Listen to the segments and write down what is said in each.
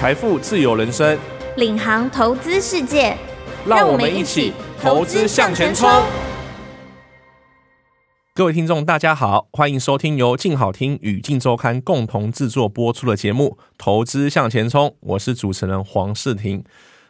财富自由人生，领航投资世界，让我们一起投资向前冲。各位听众，大家好，欢迎收听由静好听与静周刊共同制作播出的节目《投资向前冲》，我是主持人黄世廷。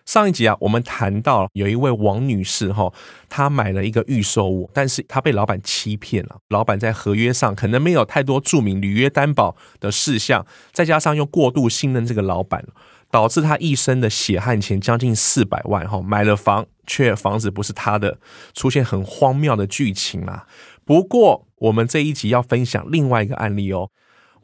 上一集啊，我们谈到有一位王女士哈，她买了一个预售物，但是她被老板欺骗了。老板在合约上可能没有太多注明履约担保的事项，再加上又过度信任这个老板，导致他一生的血汗钱将近四百万哈，买了房却房子不是他的，出现很荒谬的剧情啊。不过我们这一集要分享另外一个案例哦。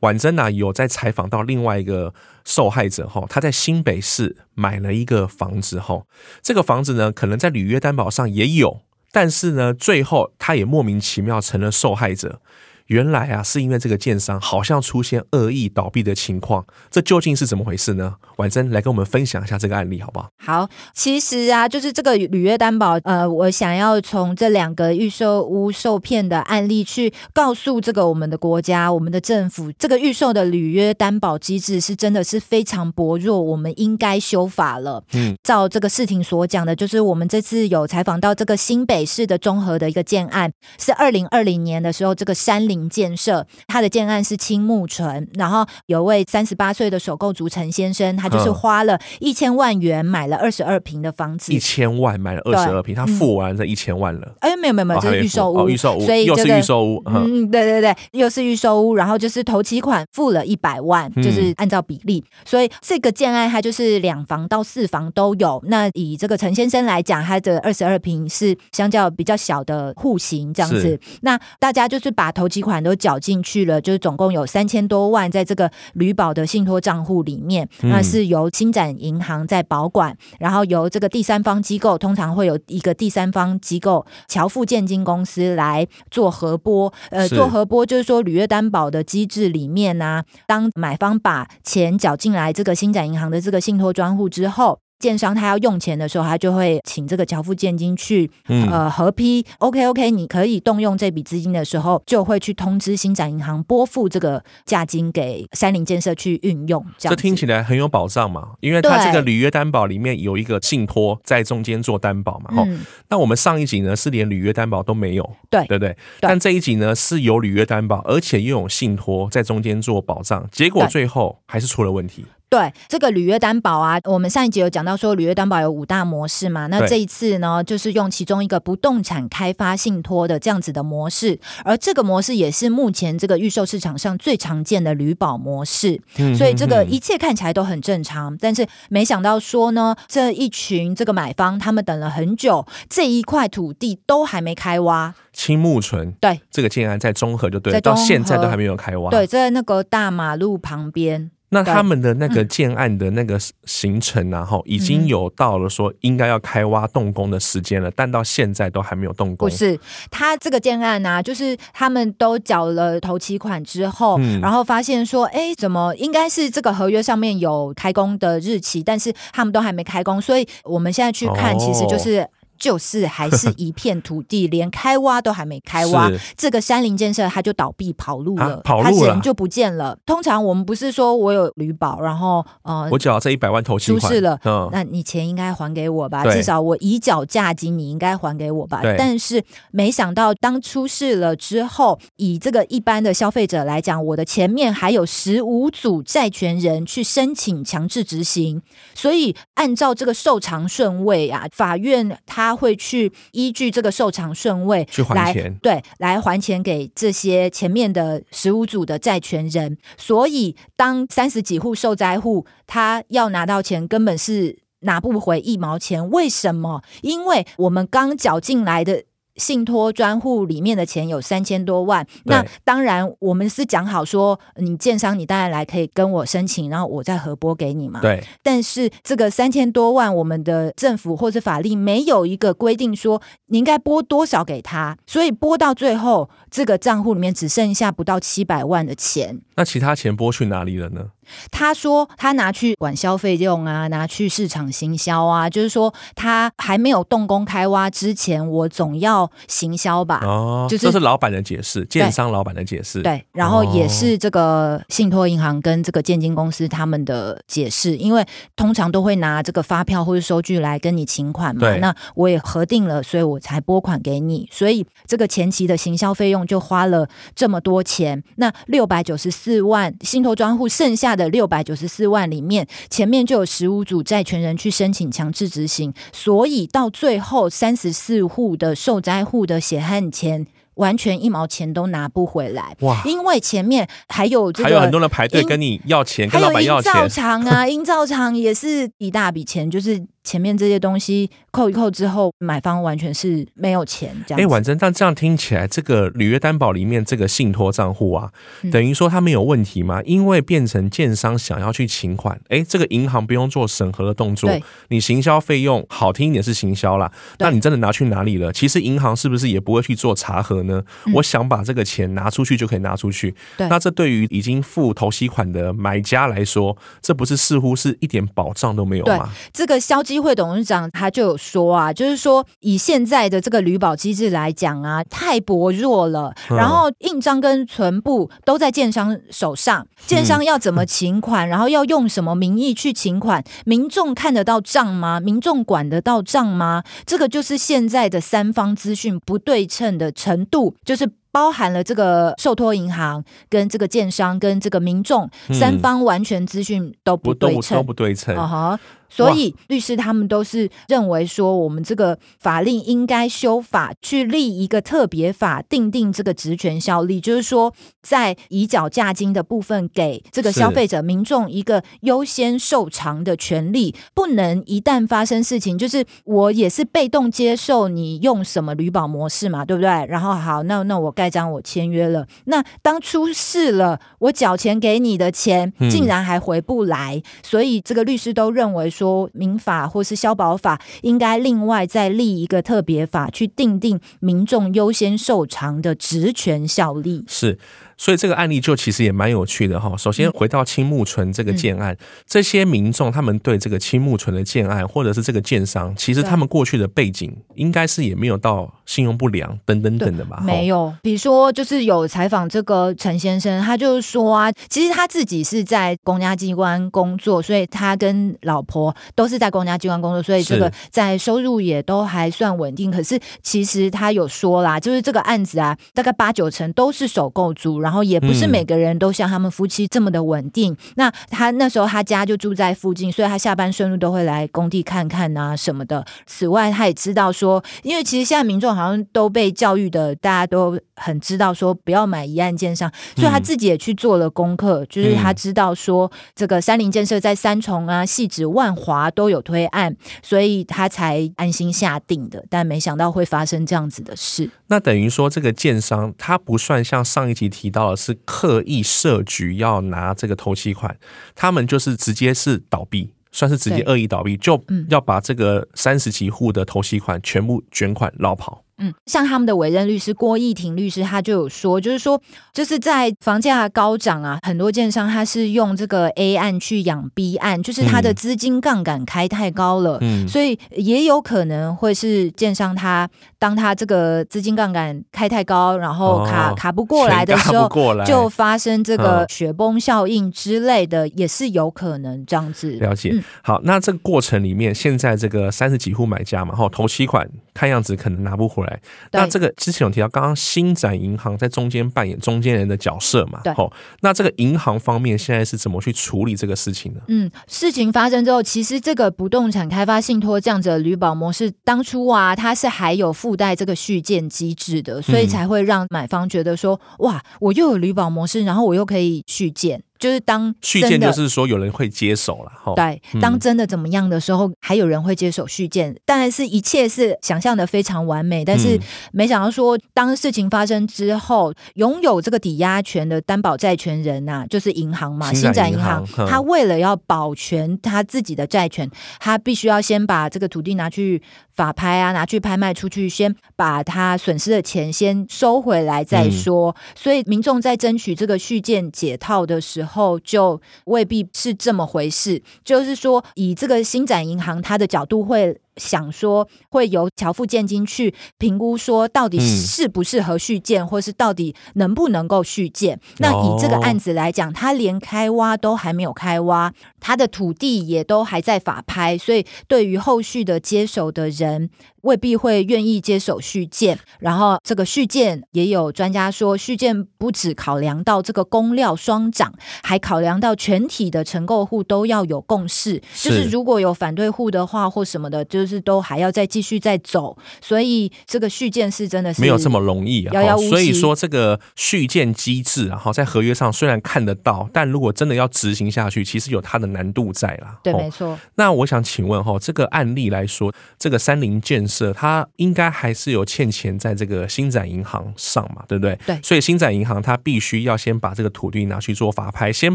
婉珍呐，有在采访到另外一个受害者哈，他在新北市买了一个房子哈，这个房子呢，可能在履约担保上也有，但是呢，最后他也莫名其妙成了受害者。原来啊，是因为这个建商好像出现恶意倒闭的情况，这究竟是怎么回事呢？婉珍来跟我们分享一下这个案例，好不好？好，其实啊，就是这个履约担保，呃，我想要从这两个预售屋受骗的案例去告诉这个我们的国家、我们的政府，这个预售的履约担保机制是真的是非常薄弱，我们应该修法了。嗯，照这个事情所讲的，就是我们这次有采访到这个新北市的综合的一个建案，是二零二零年的时候，这个山林。建设，他的建案是青木城，然后有位三十八岁的首购族陈先生，他就是花了一千万元买了二十二平的房子，一千万买了二十二平，他付完这一千万了。哎，没有没有没有，这是预售屋，预售屋，所以又是预售屋，嗯，对对对，又是预售屋，然后就是头期款付了一百万，就是按照比例，所以这个建案它就是两房到四房都有。那以这个陈先生来讲，他的二十二平是相较比较小的户型这样子，那大家就是把头期款都缴进去了，就是总共有三千多万在这个旅保的信托账户里面，那是由新展银行在保管，然后由这个第三方机构，通常会有一个第三方机构侨富建金公司来做核拨，呃，做核拨就是说履约担保的机制里面呢、啊，当买方把钱缴进来这个新展银行的这个信托专户之后。建商他要用钱的时候，他就会请这个交付建金去呃核批。OK OK，你可以动用这笔资金的时候，就会去通知新展银行拨付这个价金给三菱建设去运用。这样这听起来很有保障嘛，因为它这个履约担保里面有一个信托在中间做担保嘛。嗯。那我们上一集呢是连履约担保都没有，对对不对？但这一集呢是有履约担保，而且又有信托在中间做保障，结果最后还是出了问题。对这个履约担保啊，我们上一集有讲到说履约担保有五大模式嘛，那这一次呢，就是用其中一个不动产开发信托的这样子的模式，而这个模式也是目前这个预售市场上最常见的履保模式，所以这个一切看起来都很正常，但是没想到说呢，这一群这个买方他们等了很久，这一块土地都还没开挖。青木村对这个竟然在中和就对，到现在都还没有开挖，对，在那个大马路旁边。那他们的那个建案的那个行程然后已经有到了说应该要开挖动工的时间了，但到现在都还没有动工。不是，他这个建案呢，就是他们都缴了头期款之后，然后发现说，哎，怎么应该是这个合约上面有开工的日期，但是他们都还没开工，所以我们现在去看，其实就是。就是还是 一片土地，连开挖都还没开挖，这个山林建设它就倒闭跑路了，跑路了，他人就不见了。通常我们不是说我有旅保，然后呃，我缴这一百万投期款，出事了，嗯，那你钱应该还给我吧？至少我已缴价金，你应该还给我吧？但是没想到当出事了之后，以这个一般的消费者来讲，我的前面还有十五组债权人去申请强制执行，所以按照这个受偿顺位啊，法院他。他会去依据这个受偿顺位去还钱，对，来还钱给这些前面的十五组的债权人。所以，当三十几户受灾户他要拿到钱，根本是拿不回一毛钱。为什么？因为我们刚缴进来的。信托专户里面的钱有三千多万，那当然我们是讲好说，你建商你当然来可以跟我申请，然后我再核拨给你嘛。对。但是这个三千多万，我们的政府或者法令没有一个规定说你应该拨多少给他，所以拨到最后，这个账户里面只剩下不到七百万的钱。那其他钱拨去哪里了呢？他说他拿去管消费用啊，拿去市场行销啊，就是说他还没有动工开挖之前，我总要行销吧。哦，就是这是老板的解释，建商老板的解释。对，然后也是这个信托银行跟这个建金公司他们的解释，因为通常都会拿这个发票或者收据来跟你请款嘛。对，那我也核定了，所以我才拨款给你，所以这个前期的行销费用就花了这么多钱。那六百九十四万信托专户剩下的六百九十四万里面，前面就有十五组债权人去申请强制执行，所以到最后三十四户的受灾户的血汗钱。完全一毛钱都拿不回来哇！因为前面还有这个，还有很多人排队跟你要钱，跟老板要钱。还有营造厂啊，营造厂也是一大笔钱，就是。前面这些东西扣一扣之后，买方完全是没有钱这样。哎，婉珍，但这样听起来，这个履约担保里面这个信托账户啊，嗯、等于说它没有问题吗？因为变成建商想要去请款，哎，这个银行不用做审核的动作，你行销费用好听一点是行销啦，那你真的拿去哪里了？其实银行是不是也不会去做查核呢？嗯、我想把这个钱拿出去就可以拿出去。那这对于已经付头息款的买家来说，这不是似乎是一点保障都没有吗？这个消基会董事长他就有说啊，就是说以现在的这个旅保机制来讲啊，太薄弱了。然后印章跟存部都在建商手上，建商要怎么请款，然后要用什么名义去请款，民众看得到账吗？民众管得到账吗？这个就是现在的三方资讯不对称的程度，就是。包含了这个受托银行跟这个建商跟这个民众三方完全资讯都不对称，都不对称。Uh-huh. 所以律师他们都是认为说，我们这个法令应该修法，去立一个特别法，定定这个职权效力，就是说，在移缴价金的部分，给这个消费者民众一个优先受偿的权利，不能一旦发生事情，就是我也是被动接受你用什么旅保模式嘛，对不对？然后好，那那我盖章，我签约了，那当出事了，我缴钱给你的钱竟然还回不来，嗯、所以这个律师都认为。说民法或是消保法应该另外再立一个特别法，去定定民众优先受偿的职权效力。是。所以这个案例就其实也蛮有趣的哈。首先回到青木纯这个建案，这些民众他们对这个青木纯的建案，或者是这个建商，其实他们过去的背景应该是也没有到信用不良等等等的吧？没有，比如说就是有采访这个陈先生，他就是说啊，其实他自己是在公家机关工作，所以他跟老婆都是在公家机关工作，所以这个在收入也都还算稳定。可是其实他有说啦，就是这个案子啊，大概八九成都是首购族。然后也不是每个人都像他们夫妻这么的稳定。嗯、那他那时候他家就住在附近，所以他下班顺路都会来工地看看啊什么的。此外，他也知道说，因为其实现在民众好像都被教育的，大家都很知道说不要买一案件商，所以他自己也去做了功课，嗯、就是他知道说这个三菱建设在三重啊、细致、万华都有推案，所以他才安心下定的。但没想到会发生这样子的事。那等于说，这个建商他不算像上一集提到的是刻意设局要拿这个头期款，他们就是直接是倒闭，算是直接恶意倒闭，就要把这个三十几户的头期款全部卷款捞跑。嗯，像他们的委任律师郭义婷律师，他就有说，就是说，就是在房价高涨啊，很多建商他是用这个 A 案去养 B 案，就是他的资金杠杆开太高了，嗯，所以也有可能会是建商他当他这个资金杠杆开太高，然后卡、哦、卡不过来的时候，就发生这个雪崩效应之类的，也是有可能这样子。了解。嗯、好，那这个过程里面，现在这个三十几户买家嘛，哈，头期款看样子可能拿不回来。那这个之前有提到，刚刚新展银行在中间扮演中间人的角色嘛？对。好，那这个银行方面现在是怎么去处理这个事情呢？嗯，事情发生之后，其实这个不动产开发信托这样子的旅保模式，当初啊，它是还有附带这个续建机制的，所以才会让买方觉得说，哇，我又有旅保模式，然后我又可以续建。就是当续建，就是说有人会接手了。对，当真的怎么样的时候，还有人会接手续建。当然是一切是想象的非常完美，但是没想到说，当事情发生之后，拥有这个抵押权的担保债权人呐，就是银行嘛，新展银行，他为了要保全他自己的债权，他必须要先把这个土地拿去法拍啊，拿去拍卖出去，先把他损失的钱先收回来再说。所以民众在争取这个续建解套的时候，后就未必是这么回事，就是说，以这个新展银行它的角度会想说会由侨富建金去评估，说到底适不适合续建，嗯、或是到底能不能够续建。那以这个案子来讲，他连开挖都还没有开挖，他的土地也都还在法拍，所以对于后续的接手的人，未必会愿意接手续建，然后这个续建也有专家说，续建不只考量到这个工料双涨，还考量到全体的承购户都要有共识，是就是。如果有反对户的话或什么的，就是都还要再继续再走，所以这个续建是真的是没有这么容易啊。所以说这个续建机制啊，哈，在合约上虽然看得到，但如果真的要执行下去，其实有它的难度在啦。对，没错。那我想请问哈，这个案例来说，这个三菱建设。它，应该还是有欠钱在这个新展银行上嘛，对不对？对，所以新展银行它必须要先把这个土地拿去做法拍，先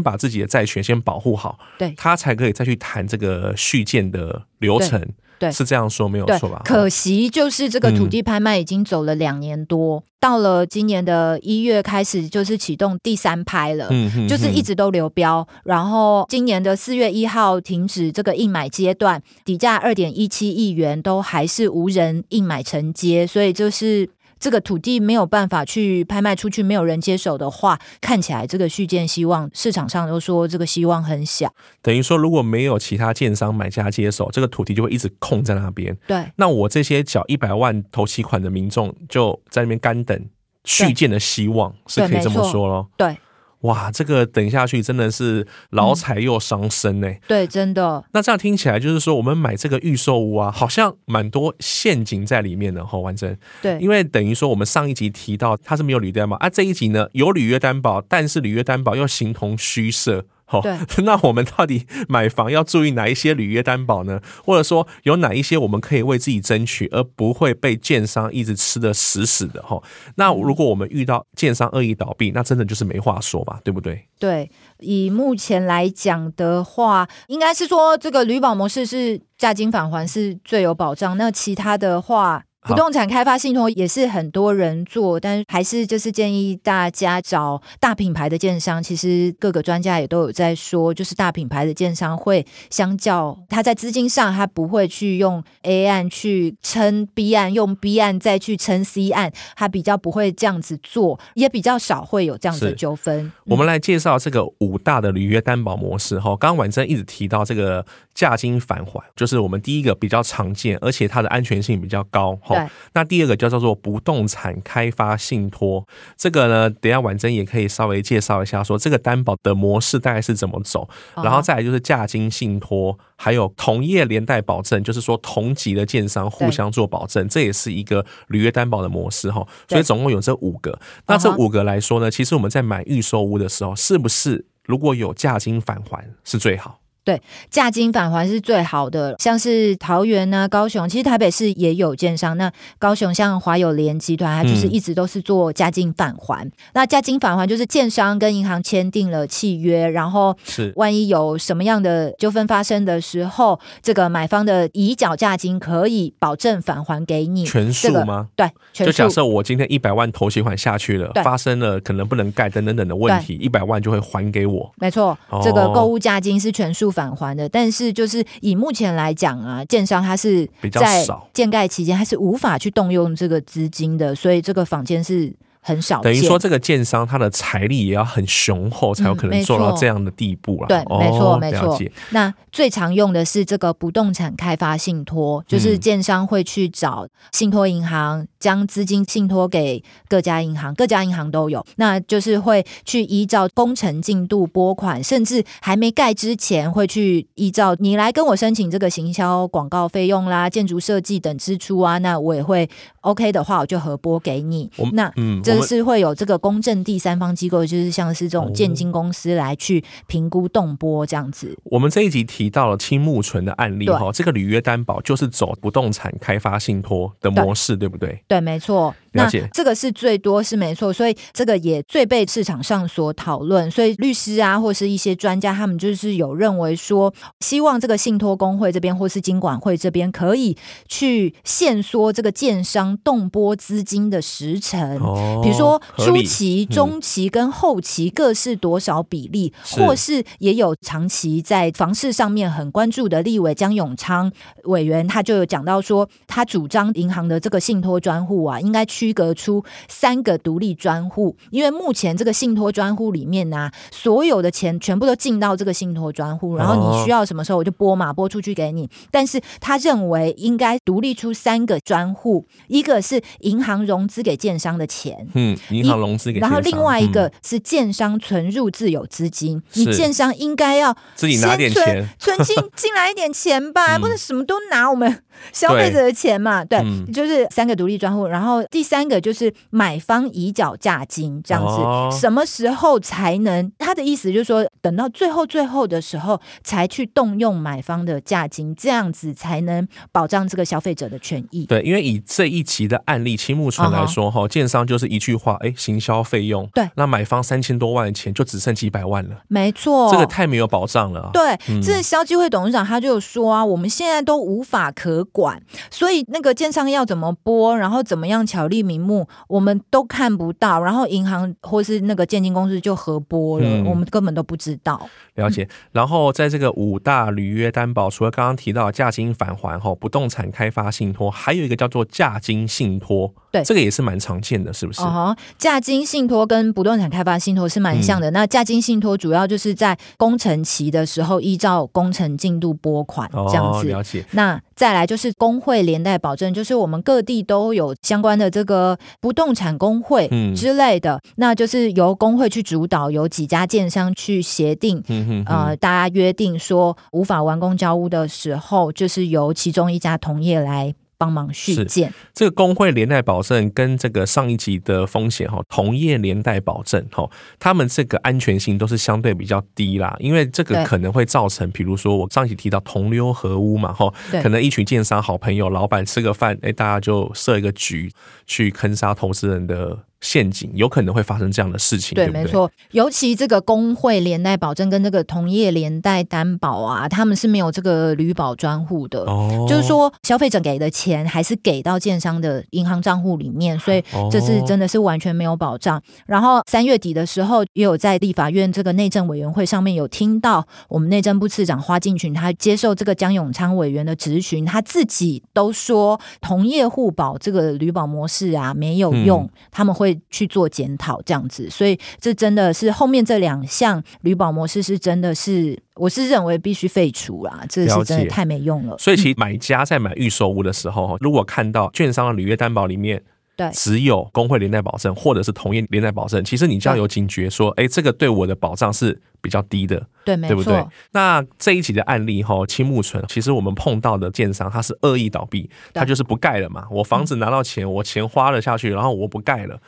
把自己的债权先保护好，对，它才可以再去谈这个续建的流程。对，是这样说没有错吧？可惜就是这个土地拍卖已经走了两年多，嗯、到了今年的一月开始就是启动第三拍了，嗯哼哼，就是一直都流标，然后今年的四月一号停止这个应买阶段，底价二点一七亿元都还是无人应买承接，所以就是。这个土地没有办法去拍卖出去，没有人接手的话，看起来这个续建希望市场上都说这个希望很小。等于说，如果没有其他建商买家接手，这个土地就会一直空在那边。对，那我这些缴一百万头期款的民众就在那边干等续建的希望，是可以这么说咯。对。哇，这个等下去真的是劳财又伤身呢、欸嗯。对，真的。那这样听起来就是说，我们买这个预售屋啊，好像蛮多陷阱在里面的哈，完整。对，因为等于说我们上一集提到它是没有履约担保啊，这一集呢有履约担保，但是履约担保又形同虚设。对，那我们到底买房要注意哪一些履约担保呢？或者说有哪一些我们可以为自己争取，而不会被建商一直吃得死死的？哈，那如果我们遇到建商恶意倒闭，那真的就是没话说吧，对不对？对，以目前来讲的话，应该是说这个旅保模式是价金返还是最有保障。那其他的话。不动产开发信托也是很多人做，但是还是就是建议大家找大品牌的建商。其实各个专家也都有在说，就是大品牌的建商会相较他在资金上，他不会去用 A 案去撑 B 案，用 B 案再去撑 C 案，他比较不会这样子做，也比较少会有这样子的纠纷。我们来介绍这个五大的履约担保模式哈。刚刚婉珍一直提到这个价金返还，就是我们第一个比较常见，而且它的安全性比较高。对，那第二个叫叫做不动产开发信托，这个呢，等一下婉珍也可以稍微介绍一下，说这个担保的模式大概是怎么走，然后再来就是价金信托，还有同业连带保证，就是说同级的建商互相做保证，这也是一个履约担保的模式哈。所以总共有这五个，那这五个来说呢，其实我们在买预售屋的时候，是不是如果有价金返还是最好？对，价金返还是最好的，像是桃园呐、啊、高雄，其实台北市也有建商。那高雄像华友联集团，它就是一直都是做价金返还。嗯、那价金返还就是建商跟银行签订了契约，然后是万一有什么样的纠纷发生的时候，这个买方的已缴价金可以保证返还给你全数吗？这个、对，全数。就假设我今天一百万头期款下去了，发生了可能不能盖等等等的问题，一百万就会还给我。没错，这个购物价金是全数返还的，但是就是以目前来讲啊，建商他是在建盖期间他是无法去动用这个资金的，所以这个房间是。很少，等于说这个建商他的财力也要很雄厚，才有可能做到这样的地步了。对，没错，没错。那最常用的是这个不动产开发信托，就是建商会去找信托银行，将资金信托给各家银行，各家银行都有。那就是会去依照工程进度拨款，甚至还没盖之前，会去依照你来跟我申请这个行销广告费用啦、建筑设计等支出啊，那我也会 OK 的话，我就核拨给你。那嗯。就是会有这个公正第三方机构，就是像是这种建金公司来去评估动波这样子。我们这一集提到了青木纯的案例哈，这个履约担保就是走不动产开发信托的模式，对，对不对？对，没错。那这个是最多是没错，所以这个也最被市场上所讨论。所以律师啊，或是一些专家，他们就是有认为说，希望这个信托工会这边或是金管会这边可以去限缩这个建商动拨资金的时程，哦、比如说初期、中期跟后期各是多少比例，嗯、或是也有长期在房市上面很关注的立委江永昌委员，他就有讲到说，他主张银行的这个信托专户啊，应该区隔出三个独立专户，因为目前这个信托专户里面呢、啊，所有的钱全部都进到这个信托专户，然后你需要什么时候我就拨嘛，拨出去给你。但是他认为应该独立出三个专户，一个是银行融资给建商的钱，嗯，银行融资给，然后另外一个是建商存入自有资金，嗯、你建商应该要自己拿点钱，存进进来一点钱吧，不能什么都拿我们。消费者的钱嘛，对，就是三个独立专户，然后第三个就是买方已缴价金这样子，哦、什么时候才能？他的意思就是说，等到最后最后的时候才去动用买方的价金，这样子才能保障这个消费者的权益。对，因为以这一期的案例青木纯来说，哈、哦，建商就是一句话，哎，行销费用，对，那买方三千多万的钱就只剩几百万了，没错，这个太没有保障了。对，嗯、这消基会董事长他就说啊，我们现在都无法可管，所以那个建商要怎么拨，然后怎么样巧立名目，我们都看不到。然后银行或是那个建金公司就合拨了，嗯、我们根本都不知道。了解。然后在这个五大履约担保，除了刚刚提到价金返还后，不动产开发信托，还有一个叫做价金信托。对，这个也是蛮常见的，是不是？哦，价金信托跟不动产开发信托是蛮像的。嗯、那价金信托主要就是在工程期的时候，依照工程进度拨款这样子。哦、了解。那再来就是工会连带保证，就是我们各地都有相关的这个不动产工会之类的，嗯、那就是由工会去主导，由几家建商去协定，嗯、哼哼呃，大家约定说无法完工交屋的时候，就是由其中一家同业来。帮忙续建，这个工会连带保证跟这个上一级的风险哈，同业连带保证哈，他们这个安全性都是相对比较低啦，因为这个可能会造成，比如说我上一集提到同流合污嘛哈，可能一群建商好朋友、老板吃个饭，哎，大家就设一个局去坑杀投资人的。陷阱有可能会发生这样的事情，对，对，对，没错。尤其这个工会连带保证跟这个同业连带担保啊，他们是没有这个旅保专户的。哦，就是说消费者给的钱还是给到建商的银行账户里面，所以这是真的是完全没有保障。然后三月底的时候，也有在立法院这个内政委员会上面有听到我们内政部次长花敬群，他接受这个江永昌委员的质询，他自己都说同业互保这个旅保模式啊没有用，嗯、他们会。去做检讨这样子，所以这真的是后面这两项履保模式是真的是，我是认为必须废除啦，这是真的太没用了。了所以其实买家在买预售屋的时候，如果看到券商的履约担保里面，对，只有工会连带保证或者是同业连带保证，其实你就要有警觉，说，哎欸，这个对我的保障是比较低的，对，对不对？那这一集的案例哈，青木村，其实我们碰到的建商他是恶意倒闭，他就是不盖了嘛，我房子拿到钱，我钱花了下去，然后我不盖了。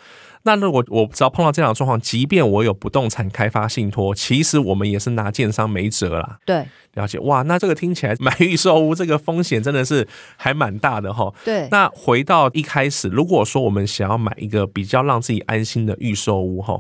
那如果我只要碰到这样的状况，即便我有不动产开发信托，其实我们也是拿建商没辙啦。对，了解哇，那这个听起来买预售屋这个风险真的是还蛮大的哈。对，那回到一开始，如果说我们想要买一个比较让自己安心的预售屋哈，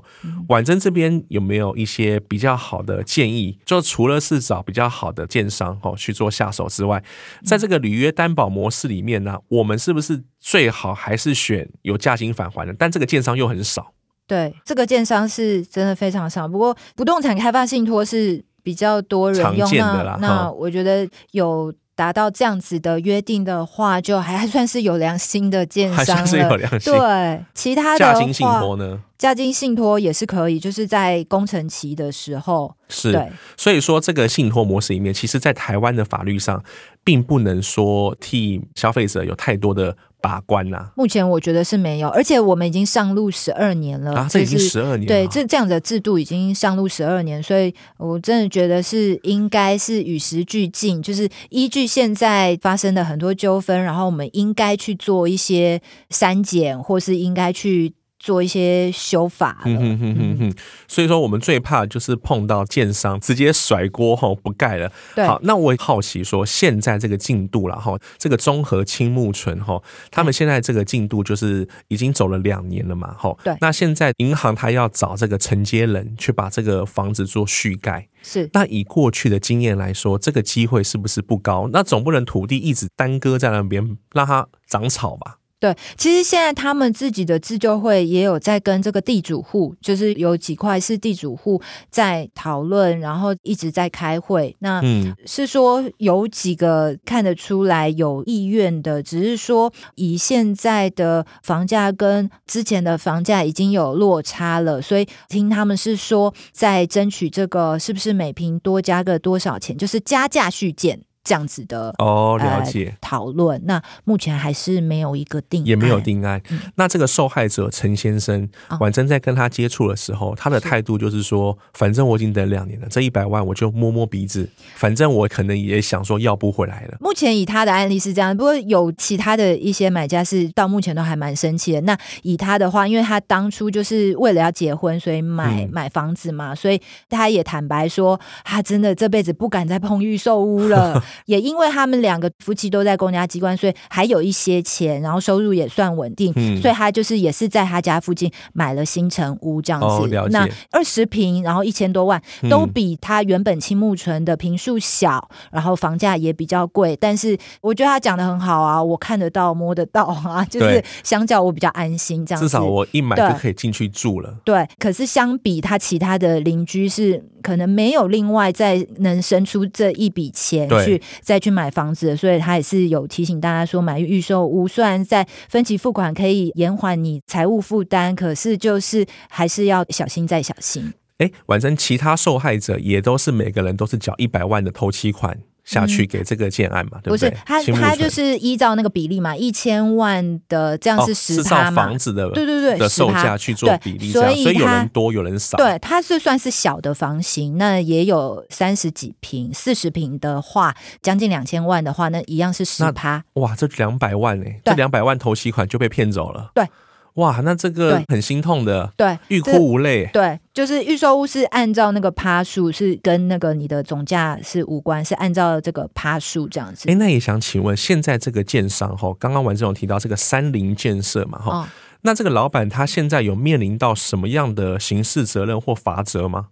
婉珍这边有没有一些比较好的建议？就除了是找比较好的建商哈去做下手之外，在这个履约担保模式里面呢，我们是不是最好还是选有价金返还的？但这个建商又很很少，对，这个建商是真的非常少。不过不动产开发信托是比较多人用的啦。那我觉得有达到这样子的约定的话，就还还算是有良心的建商了。还算是有良心。对，其他的价金信托呢？价金信托也是可以，就是在工程期的时候。是，对所以说这个信托模式里面，其实，在台湾的法律上，并不能说替消费者有太多的。把关呐、啊，目前我觉得是没有，而且我们已经上路十二年了啊，这已经十二年了，对，这这样的制度已经上路十二年，所以我真的觉得是应该是与时俱进，就是依据现在发生的很多纠纷，然后我们应该去做一些删减，或是应该去。做一些修法。嗯哼哼哼哼。所以说，我们最怕就是碰到建商直接甩锅后不盖了。对。好，那我好奇说，现在这个进度了哈，这个综合青木村哈，他们现在这个进度就是已经走了两年了嘛？哈。对。那现在银行他要找这个承接人去把这个房子做续盖。是。那以过去的经验来说，这个机会是不是不高？那总不能土地一直耽搁在那边，让它长草吧？对，其实现在他们自己的自救会也有在跟这个地主户，就是有几块是地主户在讨论，然后一直在开会。那是说有几个看得出来有意愿的，只是说以现在的房价跟之前的房价已经有落差了，所以听他们是说在争取这个是不是每平多加个多少钱，就是加价续建。这样子的哦，了解讨论。那目前还是没有一个定案，也没有定案。嗯、那这个受害者陈先生，婉珍在跟他接触的时候，哦、他的态度就是说，反正我已经等两年了，这一百万我就摸摸鼻子，反正我可能也想说要不回来了。目前以他的案例是这样，不过有其他的一些买家是到目前都还蛮生气的。那以他的话，因为他当初就是为了要结婚，所以买、嗯、买房子嘛，所以他也坦白说，他真的这辈子不敢再碰预售屋了。也因为他们两个夫妻都在公家机关，所以还有一些钱，然后收入也算稳定，嗯、所以他就是也是在他家附近买了新城屋这样子。哦、那二十平，然后一千多万，都比他原本青木村的坪数小，然后房价也比较贵。但是我觉得他讲的很好啊，我看得到摸得到啊，就是相较我比较安心这样子。至少我一买就可以进去住了。对，对，可是相比他其他的邻居是可能没有另外再能生出这一笔钱去。再去买房子，所以他也是有提醒大家说，买预售屋虽然在分期付款可以延缓你财务负担，可是就是还是要小心再小心。哎，反正其他受害者也都是每个人都是缴一百万的头期款。下去给这个建案嘛，嗯、对不对？不是，他他就是依照那个比例嘛，一千万的这样是十趴嘛，哦、房子的对对对的售价去做比例，所以所以有人多有人少。对，它是算是小的房型，那也有三十几平、四十平的话，将近两千万的话，那一样是十趴。哇，这两百万哎，这两百万头期款就被骗走了。对。哇，那这个很心痛的，对，欲哭无泪。对，就是预售屋是按照那个趴数，是跟那个你的总价是无关，是按照这个趴数这样子。哎，那也想请问，现在这个建商哈，刚刚王志勇提到这个三菱建设嘛哈，哦、那这个老板他现在有面临到什么样的刑事责任或罚则吗？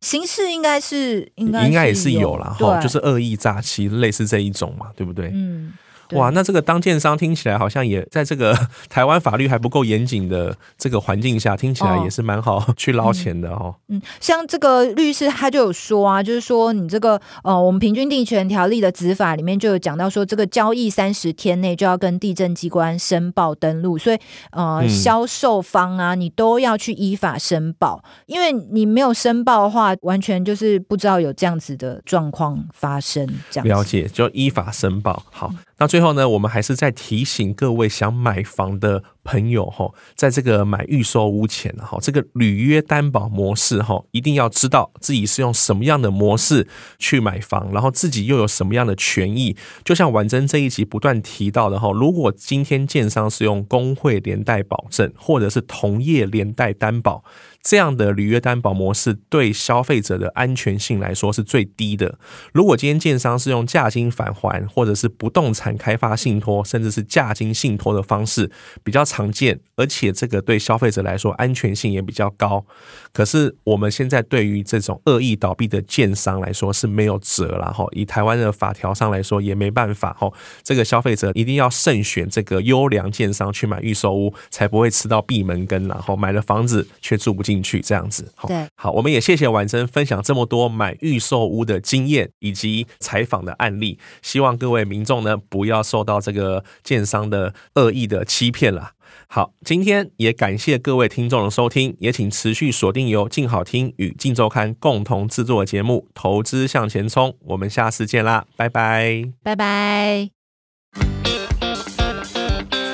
刑事应该是应该应该也是有啦，哈，就是恶意诈欺类似这一种嘛，对不对？嗯。哇，那这个当建商听起来好像也在这个 台湾法律还不够严谨的这个环境下，听起来也是蛮好去捞钱的哦。嗯，像这个律师他就有说啊，就是说你这个呃，我们平均地权条例的执法里面就有讲到说，这个交易三十天内就要跟地震机关申报登录，所以呃，销售方啊，你都要去依法申报，因为你没有申报的话，完全就是不知道有这样子的状况发生。这样了解，就依法申报。好。那最最后呢，我们还是再提醒各位想买房的朋友哈，在这个买预售屋前哈，这个履约担保模式哈，一定要知道自己是用什么样的模式去买房，然后自己又有什么样的权益。就像婉珍这一集不断提到的哈，如果今天建商是用公会连带保证，或者是同业连带担保。这样的履约担保模式对消费者的安全性来说是最低的。如果今天建商是用价金返还，或者是不动产开发信托，甚至是价金信托的方式比较常见，而且这个对消费者来说安全性也比较高。可是我们现在对于这种恶意倒闭的建商来说是没有辙了哈。以台湾的法条上来说也没办法哈。这个消费者一定要慎选这个优良建商去买预售屋，才不会吃到闭门羹，然后买了房子却住不进。进去这样子，好，好，我们也谢谢婉珍分享这么多买预售屋的经验以及采访的案例，希望各位民众呢不要受到这个建商的恶意的欺骗了。好，今天也感谢各位听众的收听，也请持续锁定由静好听与静周刊共同制作的节目《投资向前冲》，我们下次见啦，拜拜，拜拜。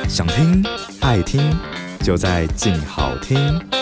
想听爱听，就在静好听。